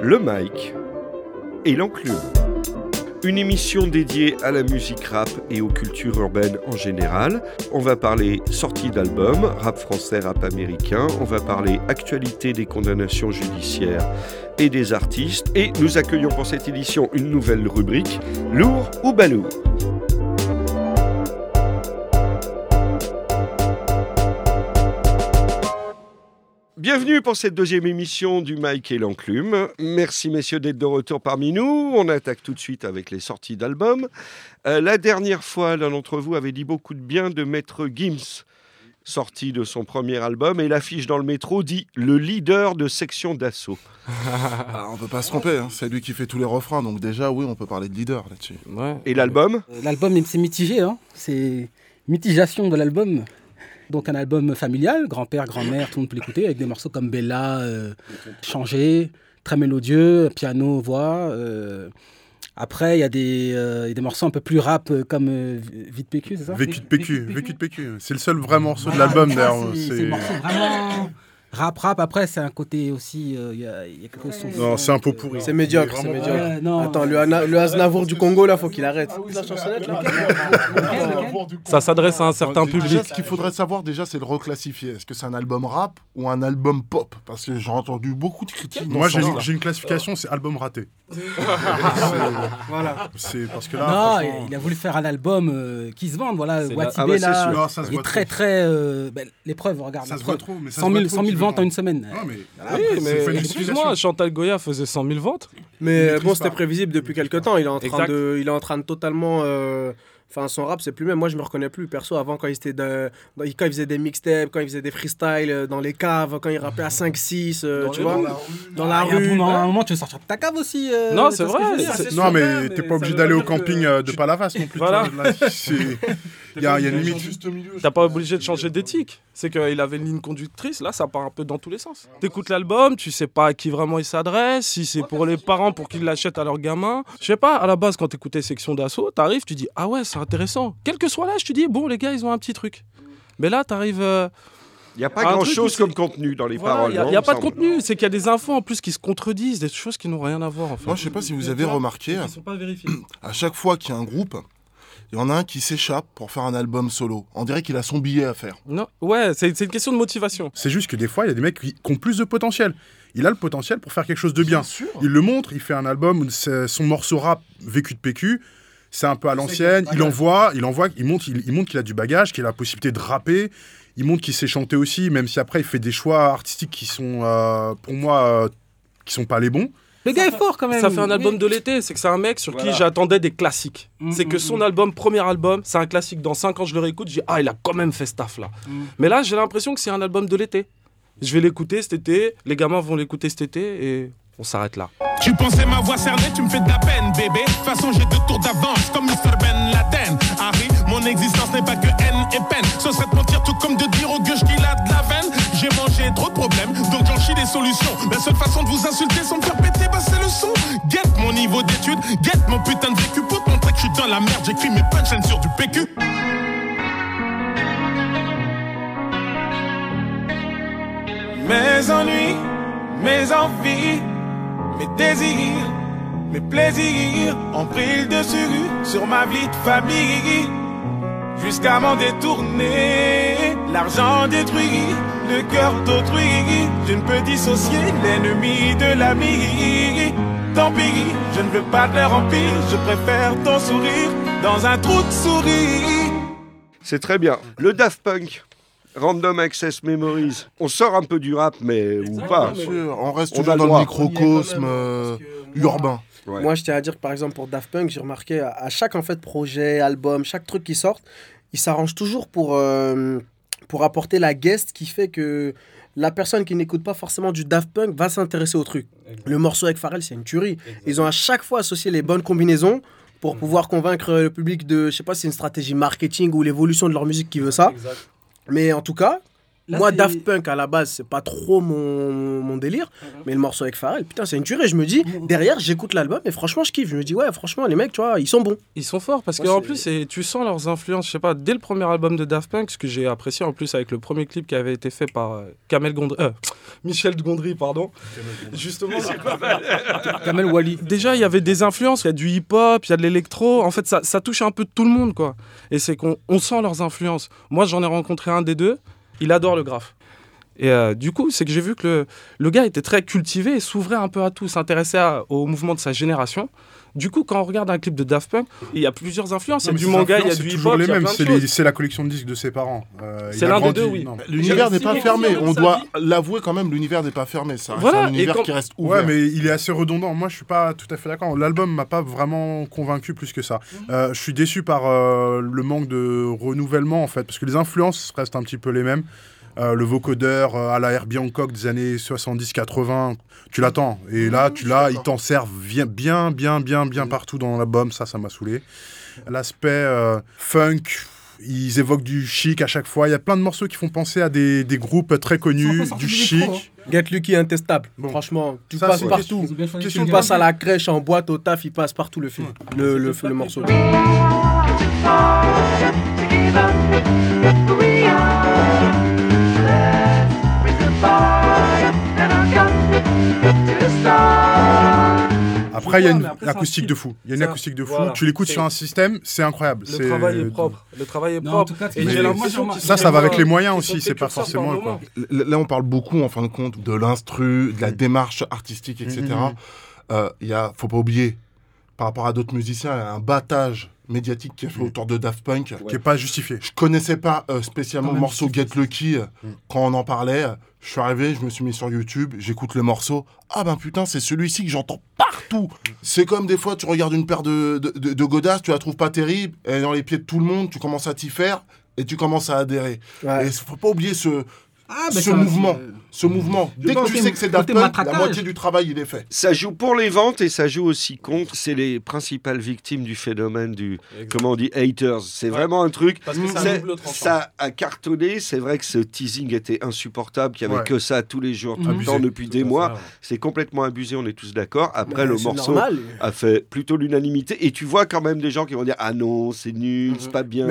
le mic et l'enclume. Une émission dédiée à la musique rap et aux cultures urbaines en général. On va parler sortie d'albums, rap français, rap américain. On va parler actualité des condamnations judiciaires et des artistes. Et nous accueillons pour cette édition une nouvelle rubrique, Lourd ou Balourd? Bienvenue pour cette deuxième émission du Mike et l'Enclume. Merci messieurs d'être de retour parmi nous. On attaque tout de suite avec les sorties d'albums. Euh, la dernière fois, l'un d'entre vous avait dit beaucoup de bien de Maître Gims, sorti de son premier album, et l'affiche dans le métro dit le leader de section d'assaut. Ah, on peut pas se tromper, hein. c'est lui qui fait tous les refrains, donc déjà oui, on peut parler de leader là-dessus. Et l'album? Euh, L'album, c'est mitigé, hein. c'est mitigation de l'album. Donc un album familial, grand-père, grand-mère, tout le monde peut l'écouter, avec des morceaux comme Bella, euh, Changé, très mélodieux, piano, voix. euh. Après, il y, a des, euh, des morceaux un peu plus rap, euh, comme euh, Vite PQ, c'est ça? Vécu de PQ, vécu de PQ. C'est le seul vrai morceau de l'album d'ailleurs. C'est vraiment rap, rap. Après, c'est un côté aussi, euh, il y, a, y a quelque chose... Non, c'est un peu pourri. C'est médiocre, c'est médiocre. Ouais, non. Attends, le, Ana- le Aznavour du Congo, là, faut qu'il arrête. La chansonnette, là Ça s'adresse à un certain Déjà, public. ce qu'il faudrait savoir déjà, c'est le reclassifier. Est-ce que c'est un album rap ou un album pop? Parce que j'ai entendu beaucoup de critiques. Moi, j'ai une classification, c'est album raté. Voilà. C'est parce que là. Non, franchement- il a voulu faire un album euh, qui se vende, voilà. Watibé, Ah bah, là. Non, il est très, très... euh, ben, L'épreuve, regarde. Ça se voit preuve. trop. mais ça 100 se 000, voit trop 100 000 qu'il ventes en une semaine. Non, mais. Oui, c'est mais fait une excuse-moi. Chantal Goya faisait 100 000 ventes. Mais bon, c'était prévisible depuis quelques temps. Il est en train de, il est en train de totalement. euh, Enfin, son rap, c'est plus même. Moi, je me reconnais plus. Perso, avant, quand il, était de- quand il faisait des mixtapes, quand il faisait des freestyles euh, dans les caves, quand il rappait à 5-6, euh, Dans tu vois, dans la Il y a un rue. à un moment, tu veux sortir de ta cave aussi. euh, Non, c'est ce vrai, dire c'est- Non, mais mais t'es pas obligé d'aller au que camping de Palavas non plus. Voilà. Il y a, il y a une limite. T'as pas obligé de changer d'éthique. C'est qu'il avait une ligne conductrice. Là, ça part un peu dans tous les sens. T'écoutes l'album, tu sais pas à qui vraiment il s'adresse, si c'est pour les parents pour qu'ils l'achètent à leurs gamins. Je sais pas, à la base, quand t'écoutais Section d'Assaut, t'arrives, tu dis Ah ouais, c'est intéressant. Quel que soit l'âge, tu dis Bon, les gars, ils ont un petit truc. Mais là, t'arrives. euh, Il n'y a pas truc grand-chose comme contenu dans les voilà, paroles. Il n'y a, non, y a il pas de contenu. C'est qu'il y a des infos en plus qui se contredisent, des choses qui n'ont rien à voir en fait. Moi, je sais pas si vous avez remarqué, Qui sont pas vérifiées. à chaque fois qu'il y a un groupe, il y en a un qui s'échappe pour faire un album solo. On dirait qu'il a son billet à faire. Non, ouais, c'est une question de motivation. C'est juste que des fois, il y a des mecs qui, qui ont plus de potentiel. Il a le potentiel pour faire quelque chose de bien. Il le montre, il fait un album, son morceau rap vécu de PQ. C'est un peu à l'ancienne. Il envoie, il envoie, il montre, il, il montre qu'il a du bagage, qu'il a la possibilité de rapper. Il montre qu'il sait chanter aussi, même si après il fait des choix artistiques qui sont, euh, pour moi, euh, qui sont pas les bons. Le gars est fort quand même. Ça fait un album de l'été, c'est que c'est un mec sur Voilà. qui j'attendais des classiques. Mm, c'est que mm, son mm. album, premier album, c'est un classique. Dans 5 ans, je le réécoute, je dis Ah, il a quand même fait ce taf là. Mais là, j'ai l'impression que c'est un album de l'été. Je vais l'écouter cet été, les gamins vont l'écouter cet été et on s'arrête là. Tu pensais ma voix cernée, tu me fais de la peine, bébé. De toute façon, j'ai deux tours d'avance, comme Mr. Ben Laden. Harry, mon existence n'est pas que haine et peine. Ce serait de mentir tout comme de dire au gueuche qu'il a de la veine. J'ai mangé trop de problèmes, donc j'en chie des solutions. La seule façon de vous insulter sans me faire péter, bah c'est le son. Guette mon niveau d'études, guette mon putain de vécu pour te montrer que je suis dans la merde. J'écris mes punchlines sur du PQ. Mes ennuis, mes envies, mes désirs, mes plaisirs ont pris le dessus sur ma vie de famille. Jusqu'à m'en détourner, l'argent détruit le cœur d'autrui. Je ne peux dissocier l'ennemi de l'ami. Tant pis, je ne veux pas de leur empire, je préfère ton sourire dans un trou de souris. C'est très bien. Le Daft Punk, Random Access Memories. On sort un peu du rap, mais ou pas. Bien sûr, on reste On toujours dans le droit. microcosme euh, urbain. Ouais. Moi, je tiens à dire que par exemple, pour Daft Punk, j'ai remarqué à, à chaque en fait, projet, album, chaque truc qui sort, ils s'arrangent toujours pour, euh, pour apporter la guest qui fait que la personne qui n'écoute pas forcément du Daft Punk va s'intéresser au truc. Le morceau avec Pharrell, c'est une tuerie. Ils ont à chaque fois associé les bonnes combinaisons pour pouvoir convaincre le public de, je sais pas si c'est une stratégie marketing ou l'évolution de leur musique qui veut ça. Mais en tout cas, Là, Moi, Daft Punk, à la base, c'est pas trop mon, mon délire. Mais le morceau avec Pharrell, putain, c'est une tuerie. Je me dis, derrière, j'écoute l'album et franchement, je kiffe. Je me dis, ouais, franchement, les mecs, tu vois, ils sont bons. Ils sont forts parce qu'en plus, et tu sens leurs influences. Je sais pas, dès le premier album de Daft Punk, ce que j'ai apprécié en plus avec le premier clip qui avait été fait par euh, Kamel Gondry, euh, Michel Gondry, pardon. Justement, Kamel Wally. déjà il y avait des influences. Il y a du hip-hop, il y a de l'électro. En fait, ça, ça touche un peu tout le monde, quoi. Et c'est qu'on on sent leurs influences. Moi, j'en ai rencontré un des deux. Il adore le graphe. Et euh, du coup, c'est que j'ai vu que le, le gars était très cultivé et s'ouvrait un peu à tout, s'intéressait au mouvement de sa génération. Du coup, quand on regarde un clip de Daft Punk, il y a plusieurs influences. Il y a du manga, il y a du c'est toujours hip-hop, les mêmes. C'est la collection de disques de ses parents. Euh, il C'est a l'un des deux, oui. L'univers n'est pas fermé. On doit l'avouer quand même, l'univers n'est pas fermé. Ça Voilà, un univers quand- qui reste ouvert. Ouais, mais il est assez redondant. Moi, je suis pas tout à fait d'accord. L'album m'a pas vraiment convaincu plus que ça. Euh, je suis déçu par euh, le manque de renouvellement, en fait, parce que les influences restent un petit peu les mêmes. Euh, le vocodeur euh, à la Herbie Hancock des années 70-80, tu l'attends. Et là, tu l'as, ils t'en servent bien, bien, bien, bien, bien partout dans l'album. Ça, ça m'a saoulé. L'aspect euh, funk, ils évoquent du chic à chaque fois. Il y a plein de morceaux qui font penser à des, des groupes très connus, du chic. micro, hein. Get Lucky Intestable. Bon. Franchement, tu Ça, passes partout. Tu passes à la crèche, en boîte, au taf, il passe partout le film. Le, le, le morceau. Après, il y a une acoustique de fou. Il y a une acoustique de fou. voilà. Tu l'écoutes sur un système, c'est incroyable. Le travail est propre. Le travail est propre. Ça, ça va avec les moyens aussi, c'est pas forcément. Là, on parle beaucoup, en fin de compte, de l'instru, de la démarche artistique, etc. Mhm. Euh, Il y a, faut pas oublier, par rapport à d'autres musiciens, il y a un battage médiatique qui est fait autour de Daft Punk. Qui est pas justifié. Je connaissais pas euh, spécialement le morceau Get Lucky euh, Mhm. quand on en parlait. Je suis arrivé, je me suis mis sur YouTube, j'écoute le morceau. Ah ben putain, c'est celui-ci que j'entends partout. C'est comme des fois, tu regardes une paire de, de, de- de godasses, tu la trouves pas terrible, elle est dans les pieds de tout le monde, tu commences à t'y faire et tu commences à adhérer. Ouais. Et faut pas oublier ce, Ah, ben, ce mouvement. Ce mouvement. Dès que tu sais que c'est Daft Punk, la moitié du travail, il est fait. Ça joue pour les ventes et ça joue aussi contre. C'est les principales victimes du phénomène du, comment on dit, haters. C'est vraiment un truc. Parce que ça a cartonné. C'est vrai que ce teasing était insupportable, qu'il n'y avait Ouais. que ça tous les jours, tout le temps, Abusé. depuis des mois. C'est complètement abusé, on est tous d'accord. Après, le morceau normal. a fait plutôt l'unanimité. Et tu vois quand même des gens qui vont dire Ah non, c'est nul, c'est pas bien,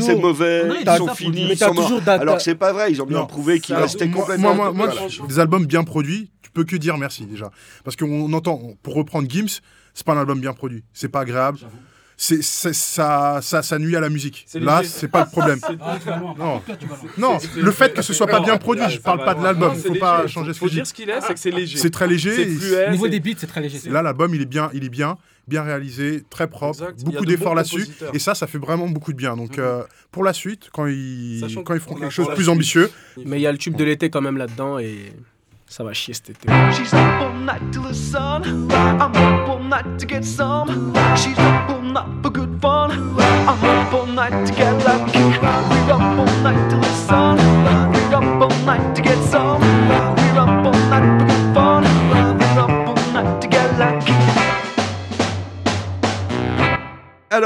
c'est mauvais, ils t'as- sont t'as- finis, ils t'as sont morts. Alors que c'est pas vrai, ils ont bien prouvé qu'ils restaient complètement. Moi, Voilà. des albums bien produits, tu peux que dire merci déjà. Parce qu'on entend, pour reprendre Gims, c'est pas un album bien produit. C'est pas agréable. C'est, c'est- ça, ça, ça nuit à la musique. C'est Là, c'est pas le problème. Ah. Non. Non, le fait que ce soit pas bien produit, je parle pas de l'album. Faut pas changer ce Faut que je dire ce qu'il est, c'est que c'est léger. C'est très léger. Au niveau des beats, c'est très léger. Là, l'album, il est bien, il est bien, bien réalisé, très propre, Exact. Beaucoup de d'efforts là-dessus. Et ça, ça fait vraiment beaucoup de bien. Donc, Mhm. euh, pour la suite, quand ils, Sachant quand ils feront quelque chose de plus suite. ambitieux, Mais il y a le tube de l'été quand même là-dedans et ça va chier cet été. She's up all night till the sun. I'm up all night to get some. She's up all night for good fun. I'm up all night to get lucky. We're up all night till the sun.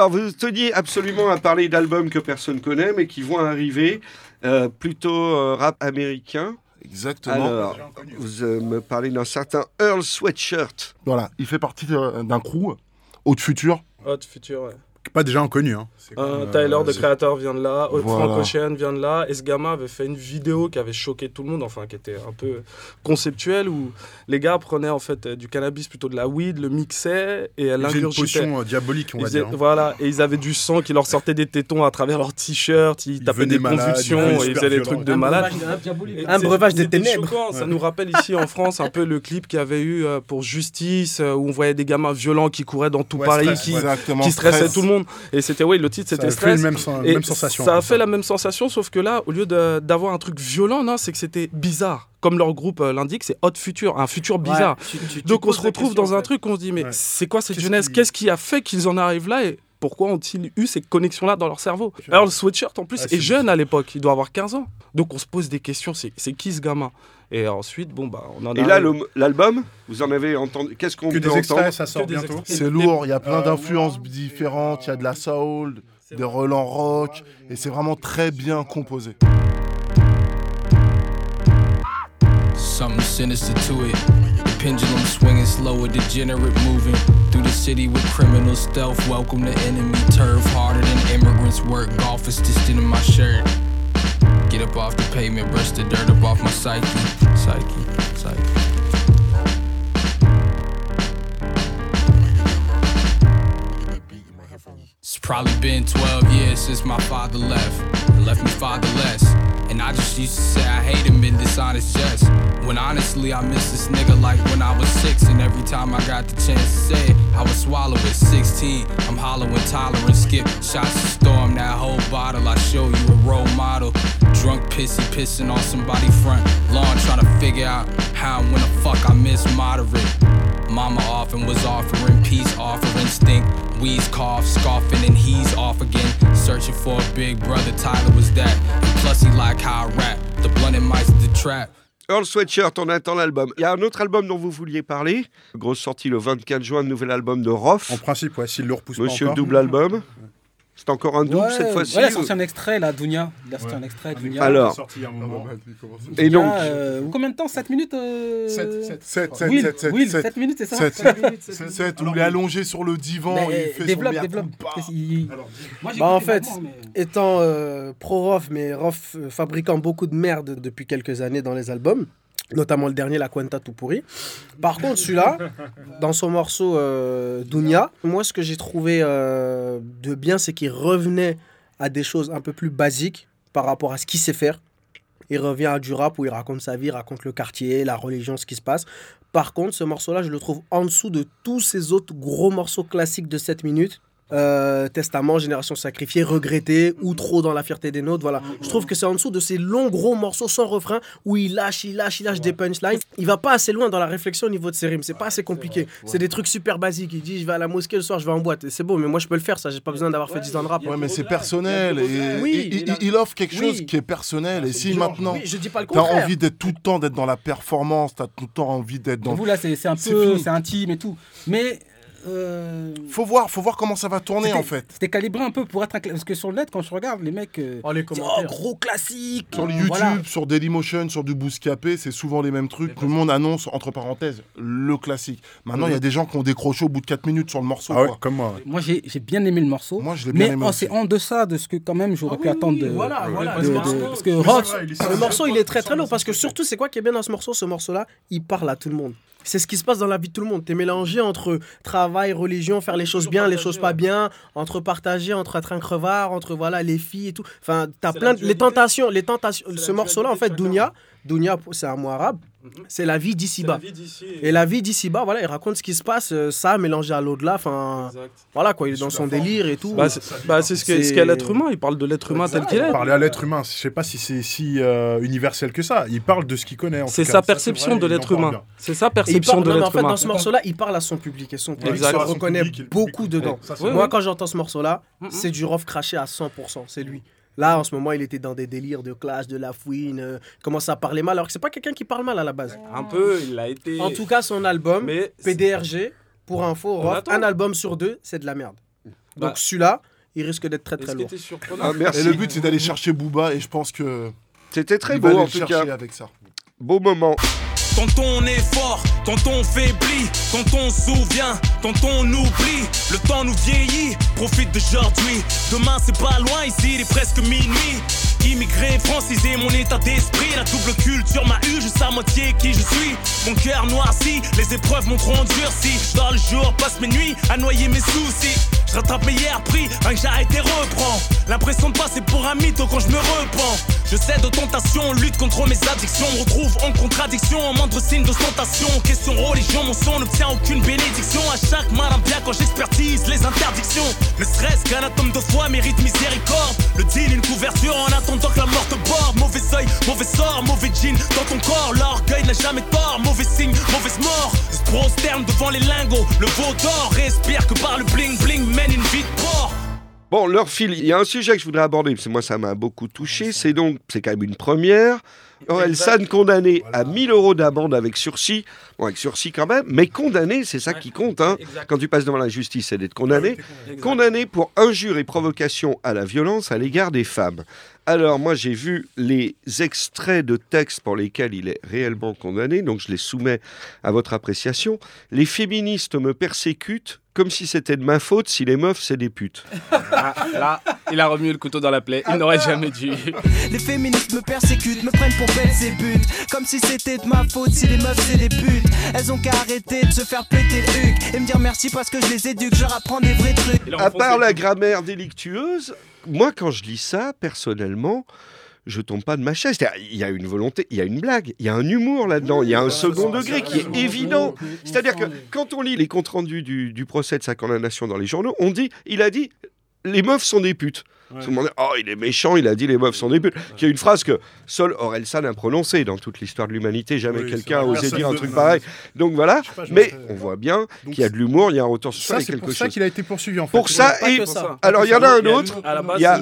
Alors, vous teniez absolument à parler d'albums que personne connaît, mais qui vont arriver, euh, plutôt euh, rap américain. Exactement. Alors, vous euh, me parlez d'un certain Earl Sweatshirt. Voilà, il fait partie d'un crew, Haute Future. Hot Future, ouais. Pas déjà inconnu. Hein. C'est Euh, comme, Tyler, euh, de créateur, vient de là. Voilà. Frank Ocean vient de là. Et ce gamin avait fait une vidéo qui avait choqué tout le monde, enfin, qui était un peu conceptuelle, où les gars prenaient en fait euh, du cannabis, plutôt de la weed, le mixaient et c'est une l'ingurgitaient. potion euh, diabolique, on va faisaient- dire. hein. Voilà, et ils avaient du sang qui leur sortait des tétons à travers leur t-shirt, ils, Ils tapaient des malades, convulsions, ils et faisaient des trucs de Un malade. breuvage Un breuvage des ténèbres. choquant. Ça nous rappelle ici en France un peu le clip qu'il y avait eu euh, pour Justice, euh, où on voyait des gamins violents qui couraient dans tout Ouais, Paris, stress, qui, ouais. Exactement. qui stressaient stress. tout le monde. Et c'était, oui, le titre Ça c'était a fait Stress. même, sen- Et même sensation. Ça a comme fait la même sensation, sauf que là, au lieu d'avoir un truc violent, non, c'est que c'était bizarre. Comme leur groupe euh, l'indique, c'est Hot Future, un futur bizarre. Ouais, tu- tu- tu Donc on se retrouve question, dans en un fait. truc où on se dit, mais Ouais. c'est quoi cette jeunesse? qui- Qu'est-ce qui a fait qu'ils en arrivent là? Et pourquoi ont-ils eu ces connexions-là dans leur cerveau Alors le sweatshirt en plus Ah, est jeune à l'époque, il doit avoir 15 ans. Donc on se pose des questions, c'est qui ce gamin? Et ensuite, bon bah on en Et a... là, l'album, vous en avez entendu. Qu'est-ce qu'on Que peut des entendre? extraits, ça sort bientôt. C'est lourd, il y a plein Euh, d'influences différentes, il y a de la soul, de Roland Rock, et c'est vraiment très bien composé. something sinister to it. Pendulum swinging slower, degenerate moving through city with criminal stealth. Welcome to enemy turf, harder than immigrants work. Golf is distant in my shirt. Get up off the pavement, brush the dirt up off my psyche, psyche, psyche. It's probably been 12 years since my father left. Left me fatherless. And I just used to say I hate him in dishonest jest. When honestly I miss this nigga like when I was six. And every time I got the chance to say it, I would swallow it. 16, I'm hollowing tolerant. Skip shots to storm that whole bottle. I show you a role model. Drunk pissy pissing on somebody front lawn trying to figure out how and when the fuck I miss moderate. Mama often was offering peace, offering stink. Wheeze cough, scoffing, and he's off again. Searching for a big brother, Tyler was that. And plus, he like how I rap. The blunt and mice, the trap. Earl Sweatshirt, on attend l'album. Il y a un autre album dont vous vouliez parler. Grosse sortie le 24 juin, le nouvel album de Roth. En principe, ouais, s'il le repousse Monsieur pas encore. double album. C'est encore un double Ouais, cette fois-ci ouais, il a sorti un extrait là, Dounia. Il a sorti un extrait, Dounia. Alors, Sorti il y a un moment. et donc, euh, combien de temps? 7 minutes euh... 7, 7, 7, Will, 7, 7, Will, 7, 7 minutes, c'est ça? 7, 7 minutes, 7, 7, où il est allongé sur le divan, Mais, il fait développe, son développe. culpa. Il- Moi, j'ai Bah, en fait, mais- étant euh, pro-Rof, mais Rof euh, fabriquant beaucoup de merde depuis quelques années dans les albums, notamment le dernier, La Cuenta tout pourri. Par contre, celui-là, dans son morceau euh, Dunia, moi, ce que j'ai trouvé euh, de bien, c'est qu'il revenait à des choses un peu plus basiques par rapport à ce qu'il sait faire. Il revient à du rap où il raconte sa vie, raconte le quartier, la religion, ce qui se passe. Par contre, ce morceau-là, je le trouve en dessous de tous ces autres gros morceaux classiques de 7 minutes. Euh, Testament, Génération Sacrifiée, Regretté, ou Trop dans la fierté des nôtres. Voilà. Je trouve que c'est en dessous de ces longs gros morceaux sans refrain où il lâche, il lâche, il lâche des punchlines. Il va pas assez loin dans la réflexion au niveau de ses rimes. C'est pas assez compliqué. C'est des trucs super basiques. Il dit Je vais à la mosquée le soir, je vais en boîte. C'est beau, mais moi je peux le faire, ça. J'ai pas besoin d'avoir fait 10 ans de rap. Ouais, mais c'est personnel. Et, Oui, il, il a- il- il offre quelque Oui. chose qui est personnel. Et si maintenant, Oui, je dis pas le t'as envie d'être tout le temps d'être dans la performance, t'as tout le temps envie d'être dans. Vous là, c'est un peu, fini. c'est intime et tout. Mais euh, Faut voir, faut voir comment ça va tourner en fait. C'était calibré un peu pour être un cla- parce que sur le net, quand je regarde les mecs, euh, Oh, les oh commentaires. gros classique. Sur Euh, YouTube, voilà. sur Dailymotion, sur du Bouscapé, c'est souvent les mêmes trucs. Tout le monde annonce, entre parenthèses, le classique. Maintenant, il y a des gens qui ont décroché au bout de 4 minutes sur le morceau. Ah ouais, quoi. comme moi. ouais. Moi, j'ai bien aimé le morceau. Moi, je l'ai bien mais aimé oh, c'est en deçà de ce que quand même j'aurais Ah pu oui, attendre oui, de. voilà, voilà. de- morceau- parce que Le morceau, il est très très lourd parce que surtout, c'est quoi qui est bien dans ce morceau Ce morceau-là, il parle à tout le monde. C'est ce qui se passe dans la vie de tout le monde. T'es mélangé entre travail, religion, faire les choses bien, les choses pas bien, entre partager, entre être un crevard, entre voilà les filles et tout. Enfin, t'as C'est plein de les tentations, les tentations. Ce la morceau-là, en fait. Dunia, Dunia, c'est un mot arabe. C'est la vie C'est d'ici-bas. la vie d'ici. Et la vie d'ici-bas, voilà, il raconte ce qui se passe, euh, ça mélangé à l'au-delà. Enfin, voilà quoi, il est dans son délire et tout. Bah, c'est bah, ce qu'est l'être humain. Il parle de l'être humain tel qu'il est. Parler à l'être humain, je sais pas si c'est si euh, universel que ça. Il parle de ce qu'il connaît. C'est sa. Ça, perception vrai, de l'être humain. C'est sa perception parle, de non, mais en l'être fait, humain. dans ce morceau-là, il parle à son public et son public se reconnaît beaucoup dedans. Moi, quand j'entends ce morceau-là, Mhm. c'est du rough craché à 100%, c'est lui. Là, en ce moment, il était dans des délires de clash, de la fouine, euh, commence à parler mal, alors que c'est pas quelqu'un qui parle mal à la base. Un peu, il a été. En tout cas, son album, mais PDRG, pour info, Rof, un album sur deux, c'est de la merde. Bah. Donc celui-là, il risque d'être très très lourd. Ah, merci. Et le but, c'est d'aller chercher Booba, et je pense que. C'était très il va beau aller en le tout chercher cas. avec ça. Beau moment. Quand on est fort, quand on faiblit, quand on souvient, quand on oublie, le temps nous vieillit, profite d'aujourd'hui. Demain c'est pas loin, ici il est presque minuit. Immigré, francisé, mon état d'esprit, la double culture m'a eu, sais à moitié qui je suis. Mon cœur noirci, les épreuves m'ont trop endurci. Dors le jour, passe mes nuits à noyer mes soucis. Je rattrape mes hier pris, rien que j'arrête et reprends. L'impression de passer pour un mytho quand je me repens. Je cède aux tentations, lutte contre mes addictions. Retrouve en contradiction, en moindre signe d'ostentation. Question religion, mon son n'obtient aucune bénédiction. À chaque malin bien quand j'expertise les interdictions. Ne serait-ce qu'un atome de foi mérite miséricorde. Le deal, une couverture en attendant que la mort te borde. Mauvais œil, mauvais sort, mauvais jean dans ton corps. L'orgueil n'a jamais tort, mauvais signe, mauvaise mort. Se prosterne devant les lingots, le veau d'or. Respire que par le bling bling, mène une vie de porc. Bon, leur fil, il y a un sujet que je voudrais aborder, parce que moi ça m'a beaucoup touché, c'est donc, c'est quand même une première. Aurel San condamné à 1000 euros d'amende avec sursis, bon avec sursis quand même, mais condamné, c'est ça qui compte, hein. Quand tu passes devant la justice, c'est d'être condamné. Condamné pour injure et provocation à la violence à l'égard des femmes. Alors, moi, j'ai vu les extraits de textes pour lesquels il est réellement condamné, donc je les soumets à votre appréciation. Les féministes me persécutent comme si c'était de ma faute si les meufs, c'est des putes. Ah, là, il a remué le couteau dans la plaie. Il n'aurait jamais dû. Les féministes me persécutent, me prennent pour Belzébuth Comme si c'était de ma faute si les meufs c'est des putes Elles ont qu'à arrêter de se faire péter le huc Et me dire merci parce que je les éduque, je leur apprends des vrais trucs À part la grammaire délictueuse, moi, quand je lis ça, personnellement, je tombe pas de ma chaise. Il y a une volonté, il y a une blague, il y a un humour là-dedans, il y a un second degré qui est évident. C'est-à-dire que quand on lit les comptes rendus du, du procès de sa condamnation dans les journaux, on dit, il a dit, les meufs sont des putes. Tout le monde dit, oh, il est méchant, il a dit les meufs sont des putes. Qui est une phrase que seul Orelsan a prononcée dans toute l'histoire de l'humanité. Jamais Oui, quelqu'un a osé Personne dire un truc non, pareil. Donc voilà. pas, Mais sais. on voit bien qu'il y a de l'humour, il y a un retour sur Ça, ça, et c'est quelque pour ça chose. qu'il a été poursuivi en fait. Pour ça, et alors il y en a un autre. Il y a.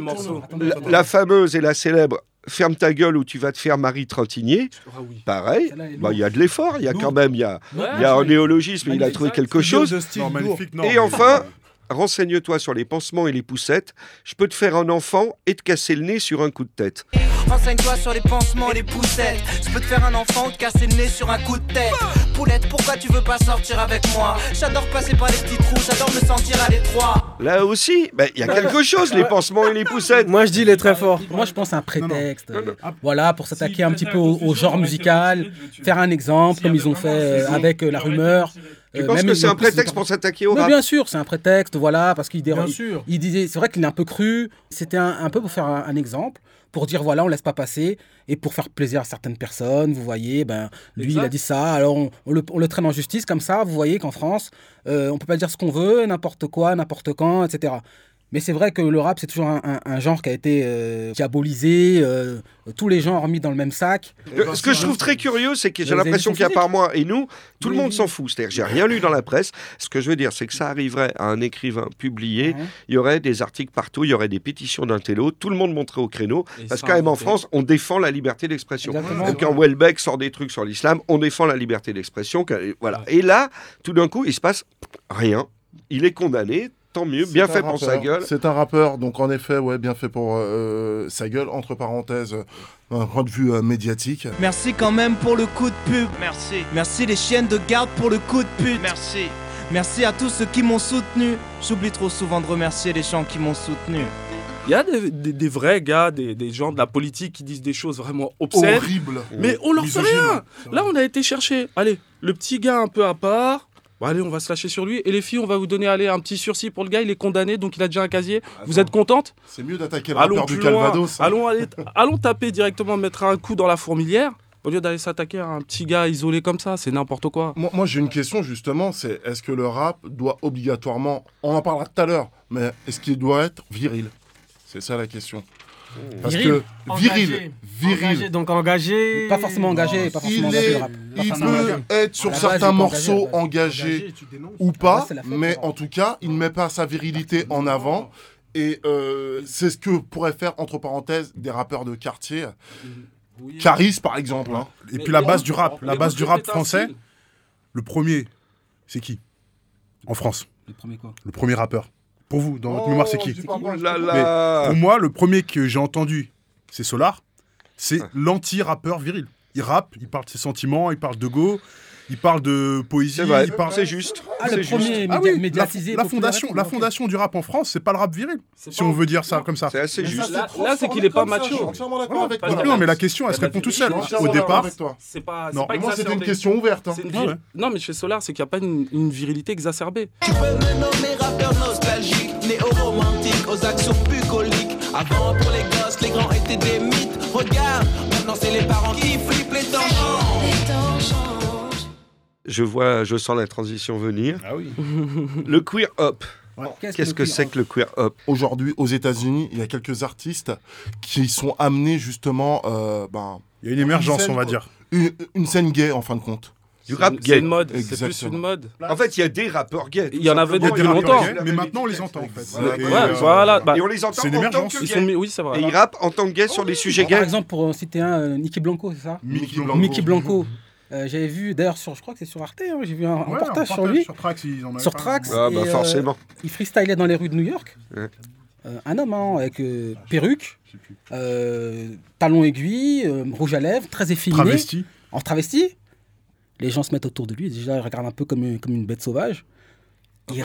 La, fameuse et la célèbre Ferme ta gueule ou tu vas te faire Marie Trentinier. Ah oui. Pareil, bah, il y a de l'effort, il y a quand même, il y a, Ouais, y a un néologisme, il a trouvé quelque chose. Non, magnifique, non. Et enfin, renseigne-toi sur les pansements et les poussettes. Je peux te faire un enfant et te casser le nez sur un coup de tête. Renseigne-toi sur les pansements et les poussettes Je peux te faire un enfant ou te casser le nez sur un coup de tête Poulette, pourquoi tu veux pas sortir avec moi? J'adore passer par les petits trous, j'adore me sentir à l'étroit Là aussi, bah, il y a quelque chose, les pansements et les poussettes. Moi, je dis, il est très fort. Moi, je pense c'est un prétexte. Non, non. euh, Voilà, pour s'attaquer un petit peu au, au genre musical, faire un exemple, comme ils ont fait euh, avec euh, la rumeur. Tu Euh, penses que c'est un prétexte pour s'attaquer au rap bien sûr, c'est un prétexte, voilà, parce qu'il Bien il- sûr. il disait, c'est vrai qu'il est un peu cru. C'était un, un peu pour faire un, un exemple, pour dire voilà, on laisse pas passer et pour faire plaisir à certaines personnes. Vous voyez, ben lui, il a dit ça, alors on, on le, on le traîne en justice comme ça. Vous voyez qu'en France, euh, on peut pas dire ce qu'on veut, n'importe quoi, n'importe quand, etc. Mais c'est vrai que le rap, c'est toujours un, un- un genre qui a été euh, diabolisé, euh, tous les genres mis dans le même sac. Le- Ce que je trouve très curieux, c'est que j'ai l'impression qu'il y a par moi et nous, tout le monde oui. s'en fout. C'est-à-dire que j'ai rien lu dans la presse. Ce que je veux dire, c'est que ça arriverait à un écrivain publié, il y aurait des articles partout, il y aurait des pétitions d'un télo, tout le monde monterait au créneau. Et Parce quand même en. France, on défend la liberté d'expression. Même quand Welbeck sort des trucs sur l'islam, on défend la liberté d'expression. Voilà. Et là, tout d'un coup, il se passe rien. Il est condamné, tant mieux, bien fait pour sa gueule. C'est un rappeur, donc en effet, ouais, bien fait pour euh, sa gueule, entre parenthèses, euh, d'un point de vue euh, médiatique. Merci quand même pour le coup de pub Merci Merci les chiennes de garde pour le coup de pute Merci Merci à tous ceux qui m'ont soutenu J'oublie trop souvent de remercier les gens qui m'ont soutenu Il y a des, des- des vrais gars, des, des gens de la politique qui disent des choses vraiment obscènes. Horrible. Mais on leur fait rien. Là, on a été chercher. Allez, le petit gars un peu à part. Bon, allez, on va se lâcher sur lui. Et les filles, on va vous donner allez, un petit sursis pour le gars. Il est condamné, donc il a déjà un casier. Vous êtes contente? C'est mieux d'attaquer le Allons du loin. Calvados. hein. Allons, taper directement, mettre un coup dans la fourmilière. Au lieu d'aller s'attaquer à un petit gars isolé comme ça, c'est n'importe quoi. Moi, moi, j'ai une question justement, c'est est-ce que le rap doit obligatoirement, on en parlera tout à l'heure, mais est-ce qu'il doit être viril? C'est ça la question. Parce Viril. que viril, viril, donc engagé. Pas forcément engagé, pas forcément il, engagé est, rap. Pas il peut engagé. être sur certains morceaux engagé, ou pas, base, mais en tout cas, il ne met pas sa virilité en avant. Et euh, c'est ce que pourraient faire, entre parenthèses, des rappeurs de quartier. Caris, par exemple. hein. Et Mais puis la base du rap, la base du rap français, le premier, c'est qui? En France, Le premier quoi? Le premier rappeur. Pour vous, dans votre mémoire, c'est qui Là, sais là. pas. Pour moi, le premier que j'ai entendu, c'est Solar. C'est l'anti-rappeur viril. Il rappe, il parle de ses sentiments, il parle de go, il parle de poésie, C'est vrai, il parle. c'est juste. Ah, le juste. premier Ah oui, la, médiatisé. la popularisé, fondation, la fondation du rap en France, c'est pas le rap viril, si on veut dire ça comme ça. C'est assez juste. Là- c'est qu'il est pas macho. Je suis entièrement d'accord avec Parce toi. que- Non, mais la question, elle se La répond tout seul. Au départ. C'est pas, Non. Moi, c'était une question ouverte. hein. Ah. Non, mais chez Solar, c'est qu'il n'y a pas une, une virilité exacerbée. Tu peux me nommer rappeur nostalgique Néo-romantique aux actions bucoliques Avant pour les gosses, les grands étaient des mythes Je vois, je sens la transition venir. Ah oui. Le queer up. Qu'est-ce que c'est que le queer up Aujourd'hui, aux États-Unis, il y a quelques artistes qui sont amenés justement, euh, ben, Il y a une émergence, scène, on va dire. une, une scène gay en fin de compte. Du rap gay. C'est une mode. C'est plus une mode. En fait, il y a des rappeurs gays. Il y en avait depuis longtemps. gays, Mais maintenant, on les entend, en fait. Ouais, Et, euh, voilà. bah, Et on les entend C'est une en tant émergence. que ils gays. sont mis- Oui, c'est vrai. Et ils rappent en tant que gays sur des sujets Par gays. exemple, pour en citer un, euh, Nicky Blanco, c'est ça? Mickey Blanco. Blanco. Euh, J'avais vu, d'ailleurs, sur, je crois que c'est sur Arte, hein, j'ai vu un ouais, reportage sur lui. Sur Trax, ils en Sur. Trax. Ah bah Et, euh, forcément. Il freestylait dans les rues de New York. Ouais. Euh, un homme hein, avec euh, perruque, euh, talons aiguilles, euh, rouge à lèvres, très efféminé. Travesti. En travesti. Les gens se mettent autour de lui. Déjà, ils regardent un peu comme une, comme une bête sauvage. Il,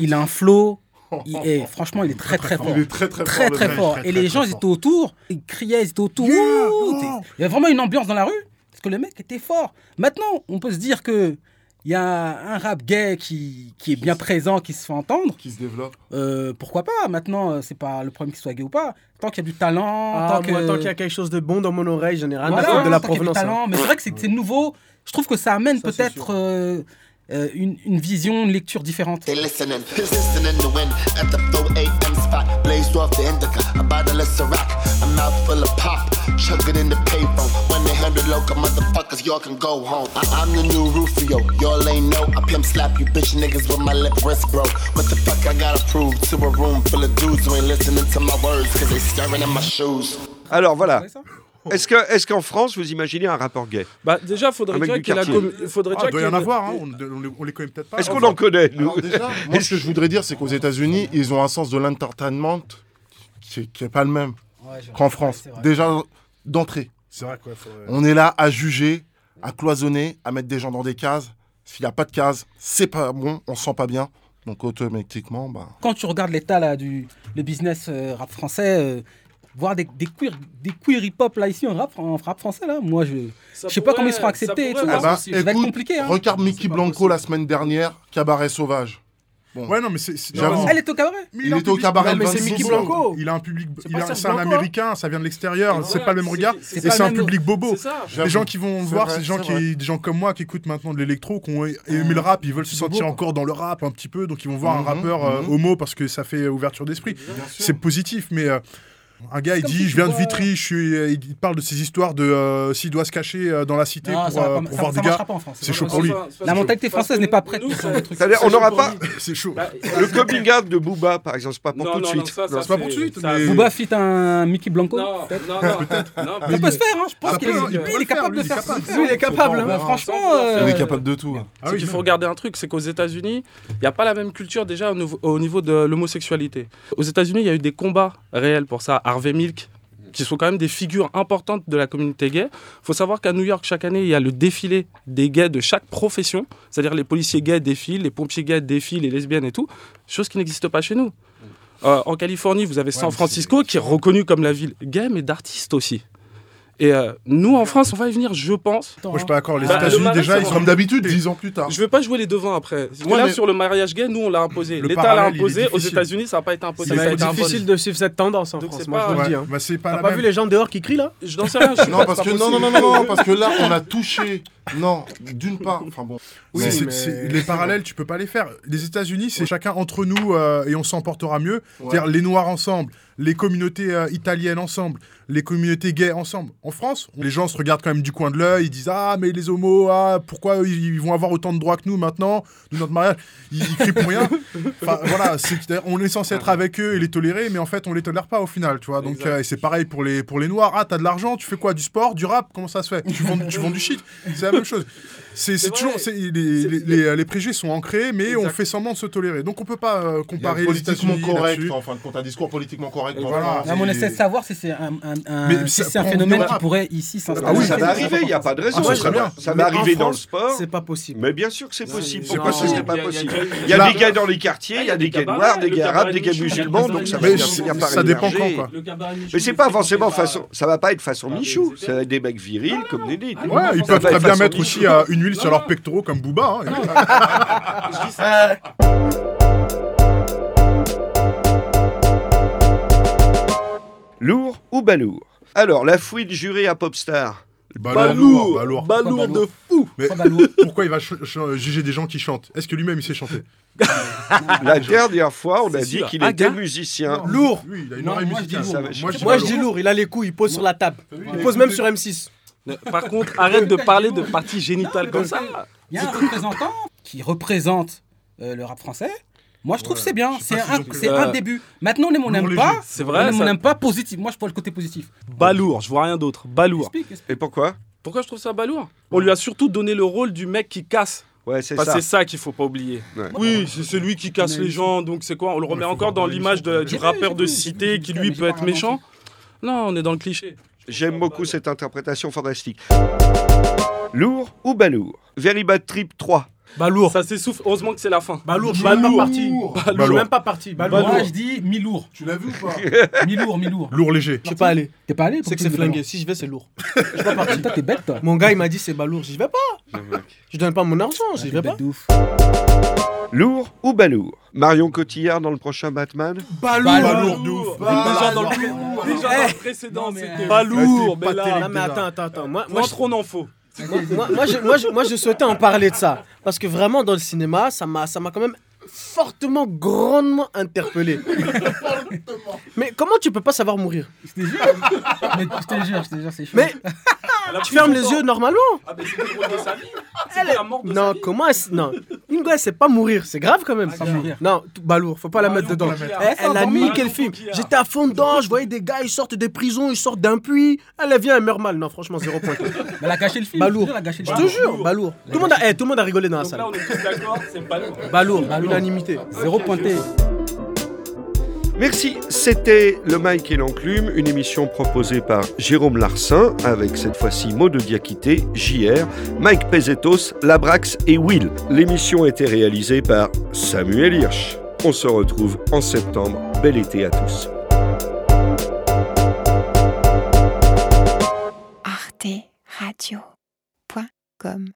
mais a un flow. Il est, franchement, il est très très, fort. Il est très très, Très fort. très Et les gens, ils étaient autour. Ils criaient, ils étaient autour. Il y avait vraiment une ambiance dans la rue. Parce que le mec était fort. Maintenant, on peut se dire que il y a un rap gay qui, qui est bien présent, qui se fait entendre. Qui se développe. Euh, pourquoi pas? Maintenant, euh, c'est pas le problème qu'il soit gay ou pas. Tant qu'il y a du talent, Ah, tant que moi, tant qu'il y a quelque chose de bon dans mon oreille, j'en ai rien voilà, à foutre de la tant qu'il y a du provenance. hein. talent. Mais c'est vrai que c'est nouveau. Je trouve que ça amène peut-être euh, euh, une, une vision, une lecture différente. They listening, persistent in the wind at the 4 a.m. spot. Blazed off the indica, a bottle of Ciroc, a mouth full of pop. Chug it in the payphone. When they hundred local motherfuckers, y'all can go home. I- I'm the new Rufio, y'all ain't know. I pimp slap you bitch niggas with my lip wrist, bro. What the fuck I gotta prove to a room full of dudes who ain't listening to my words, cause they staring in my shoes. Alors voilà. Est-ce que est-ce qu'en France vous imaginez un rappeur gay? Bah, déjà, faudrait Un mec du la com- faudrait Ah, il doit y en avoir, hein, on, on les- on les connaît peut-être pas. Est-ce qu'on en connaît nous Alors déjà, moi, ce que je voudrais dire, c'est qu'aux États-Unis, ils ont un sens de l'entertainment qui qui est pas le même Ouais, qu'en France. Déjà, d'entrée. C'est vrai quoi. faudrait- On est là à juger, à cloisonner, à mettre des gens dans des cases. S'il n'y a pas de cases, c'est pas bon, on se sent pas bien. Donc automatiquement, bah, quand tu regardes l'état là du le business euh, rap français, euh, voir des, des queer des queer hip hop là ici en rap en rap français là, moi je Ça je sais pas comment ils seront ça acceptés et pourrait tout. Ah être bah, possible. ça va être compliqué. Hein. regarde Mickey Blanco possible. la semaine dernière, Cabaret Sauvage. Ouais, non, mais c'est. Elle est au cabaret. mais Il a un était au public- cabaret non, mais c'est 26 Mickey. Blanco. Il a un public. C'est il un hein. américain, ça vient de l'extérieur, c'est pas le même regard. Et c'est un public bobo. Les gens qui vont voir, c'est des gens, qui, des gens comme moi qui écoutent maintenant de l'électro, qui ont aimé le rap, ils veulent se sentir encore dans le rap un petit peu, donc ils vont voir un Mhm, rappeur euh, mhm. homo parce que ça fait ouverture d'esprit. C'est positif, mais euh, un gars il dit si je viens de Vitry, je suis, euh, il parle de ses histoires de euh, s'il doit se cacher euh, dans la cité Non, pour, euh, pas- pour ça- voir ça des gars. marchera pas en France. C'est chaud pour lui. La mentalité française n'est pas prête on c'est n'aura pas. C'est chaud. Bah, le coming out de Booba par exemple, c'est pas pour non, tout de suite. c'est pas pour tout de suite, Booba fit un Mickey Blanco. Non, peut-être. non, non, Ça peut se faire, hein, je pense qu'il est, il il capable de il faire ça. il est capable. Bah, hein. franchement, Il est capable de tout. hein. Ah Ce oui, qu'il non. faut regarder un truc, c'est qu'aux États-Unis, il n'y a pas la même culture déjà au niveau, au niveau de l'homosexualité. Aux États-Unis, il y a eu des combats réels pour ça. Harvey Milk, qui sont quand même des figures importantes de la communauté gay. Il faut savoir qu'à New York, chaque année, il y a le défilé des gays de chaque profession. C'est-à-dire les policiers gays défilent, les pompiers gays défilent, les lesbiennes et tout. Chose qui n'existe pas chez nous. Euh, en Californie, vous avez San Francisco, qui est reconnu comme la ville gay, mais d'artistes aussi. Et euh, nous, en France, on va y venir, je pense. Moi, je suis pas d'accord. Les Bah, États-Unis, déjà, ils sont Comme d'habitude, dix ans plus tard. Je vais pas jouer les devants après. Parce que Ouais, là, mais- sur le mariage gay, nous, on l'a imposé. L'État l'a imposé. Aux. États-Unis, ça n'a pas été imposé. Imposé. difficile de suivre cette tendance en Donc, France, c'est moi je pas- vous le Ouais, dis. hein. bah, c'est pas T'as la pas même. vu les gens dehors qui crient là Je n'en sais rien. je Non, parce c'est que non, non, non, non, parce que là, on a touché. Non, d'une part. Enfin bon. Oui, Mais- c'est- mais- c'est- les parallèles, tu peux pas les faire. Les États-Unis, c'est chacun entre nous euh, et on s'en portera mieux. C'est-à-dire les Noirs ensemble, les communautés euh, italiennes ensemble, les communautés gays ensemble. En France, les gens se regardent quand même du coin de l'œil, ils disent Ah, mais les homos, ah, pourquoi ils, vont avoir autant de droits que nous maintenant Nous, notre mariage, ils, ils crient pour rien. Enfin, voilà, on est censé être avec eux et les tolérer, mais en fait, on les tolère pas au final, tu vois. Donc, euh, c'est pareil pour les, pour les Noirs. Ah, t'as de l'argent, tu fais quoi Du sport, du rap? Comment ça se fait? Tu vends, tu vends du shit C'est la même chose. C'est toujours. les, C'est- les, les- les préjugés sont ancrés, mais on fait semblant de se tolérer. Donc on peut pas euh, Il y a comparer les politiquement correct, là-dessus. en fin de compte, un discours politiquement correct. Voilà. Mais on essaie de savoir si c'est un, si phénomène qui pourrait ici s'installer. Ah oui, ça va arriver, il n'y a pas de raison. Ah, ça va, bien. ça Mais va en arriver dans le sport. C'est pas possible. Mais bien sûr que c'est possible. c'est Pourquoi possible. c'est pas Il y a- possible il y a- Il y a des gays dans les quartiers, il y a des gays noirs, des gays arabes, des gays musulmans, donc ça dépend quand, quoi. Mais c'est pas forcément façon, ça va pas être façon Ah, Michou, ça va être des mecs virils comme des. Ouais, ils peuvent très bien mettre aussi euh, une huile sur leurs pectoraux comme Booba. hein. Lourd ou balourd? Alors, la fouine jurée à Popstar. Balourd, balourd. Balourd de fou. Mais pourquoi il va juger des gens qui chantent? Est-ce que lui-même il sait chanter? La dernière fois, on a dit qu'il Ah, était musicien. Lourd. Oui, il a une Non, oreille moi, je dis musicale. lourd. Ça va- Moi je dis je dis lourd, il a les couilles, il pose sur la table. Il pose même sur M6. Par contre, arrête de parler de parties génitales comme ça. Il y a un représentant qui représente euh, le rap français. Moi, je trouve que c'est bien. C'est un, c'est Euh, début. Maintenant, on n'aime pas. C'est vrai. on ça- n'aime pas positif. Moi, je vois le côté positif. Balourd, je vois rien d'autre. Balourd. Explique, explique. Et pourquoi? Pourquoi je trouve ça balourd? On lui a surtout donné le rôle du mec qui casse. Ouais, c'est ça. c'est ça qu'il faut pas oublier. Ouais. Oui, c'est celui qui casse les gens, donc c'est quoi? On le remet encore dans l'image du rappeur de cité qui lui peut être méchant Non, on est dans le cliché. J'aime beaucoup cette interprétation fantastique. Lourd ou balourd? Very Bad Trip 3. Balourd. Ça s'essouffle, heureusement que c'est la fin. Balourd, je suis même pas parti. Je suis même pas parti. Balourd. Moi, je dis mi-lourd. Tu l'as vu ou pas Mi-lourd, mi-lourd. Lourd léger. Je suis pas allé. T'es pas allé C'est que c'est flingué. Si je vais, c'est lourd. Je suis pas parti. T'es bête, toi. Mon gars, il m'a dit c'est balourd. J'y vais pas. Je donne pas mon argent. J'y vais pas. Lourd ou balourd Marion Cotillard dans le prochain Batman? Balourd. Balourd de ouf. Déjà dans le, déjà dans le précédent, c'était pas lourd, mais là, Non, mais attends, attends, attends. Moi, je- trop n'en faut. Moi, moi, moi, je, moi, je, moi, je souhaitais en parler de ça. Parce que vraiment, dans le cinéma, ça m'a ça m'a quand même fortement, grandement interpellé. mais comment tu peux pas savoir mourir? Je te jure. Mais je te jure, je te jure, c'est chaud. Mais tu fermes les yeux normalement Ah, mais c'est sa est- la mort de sa Non, vie. comment s- Non, une gosse, c'est pas mourir, c'est grave quand même. Pas mourir. Non, tout- Balourd, faut pas la mettre dedans. Elle, a mis quel film J'étais à fond dedans, je voyais des gars, ils sortent des prisons, ils sortent d'un puits. Elle, vient, elle meurt mal. Non, franchement, zéro point. Mais elle a gâché le film. Balourd. je te jure. Tout le monde a, eh, tout le monde a rigolé dans la Donc là, salle. on est tous d'accord, c'est. Balourd, Balourd. unanimité. Zéro pointé. Merci, c'était Le Mike et l'Enclume, une émission proposée par Jérôme Larsin, avec cette fois-ci Maud Diakité, JR, Mike Pezetos, Labrax et Will. L'émission a été réalisée par Samuel Hirsch. On se retrouve en septembre. Bel été à tous. arteradio.com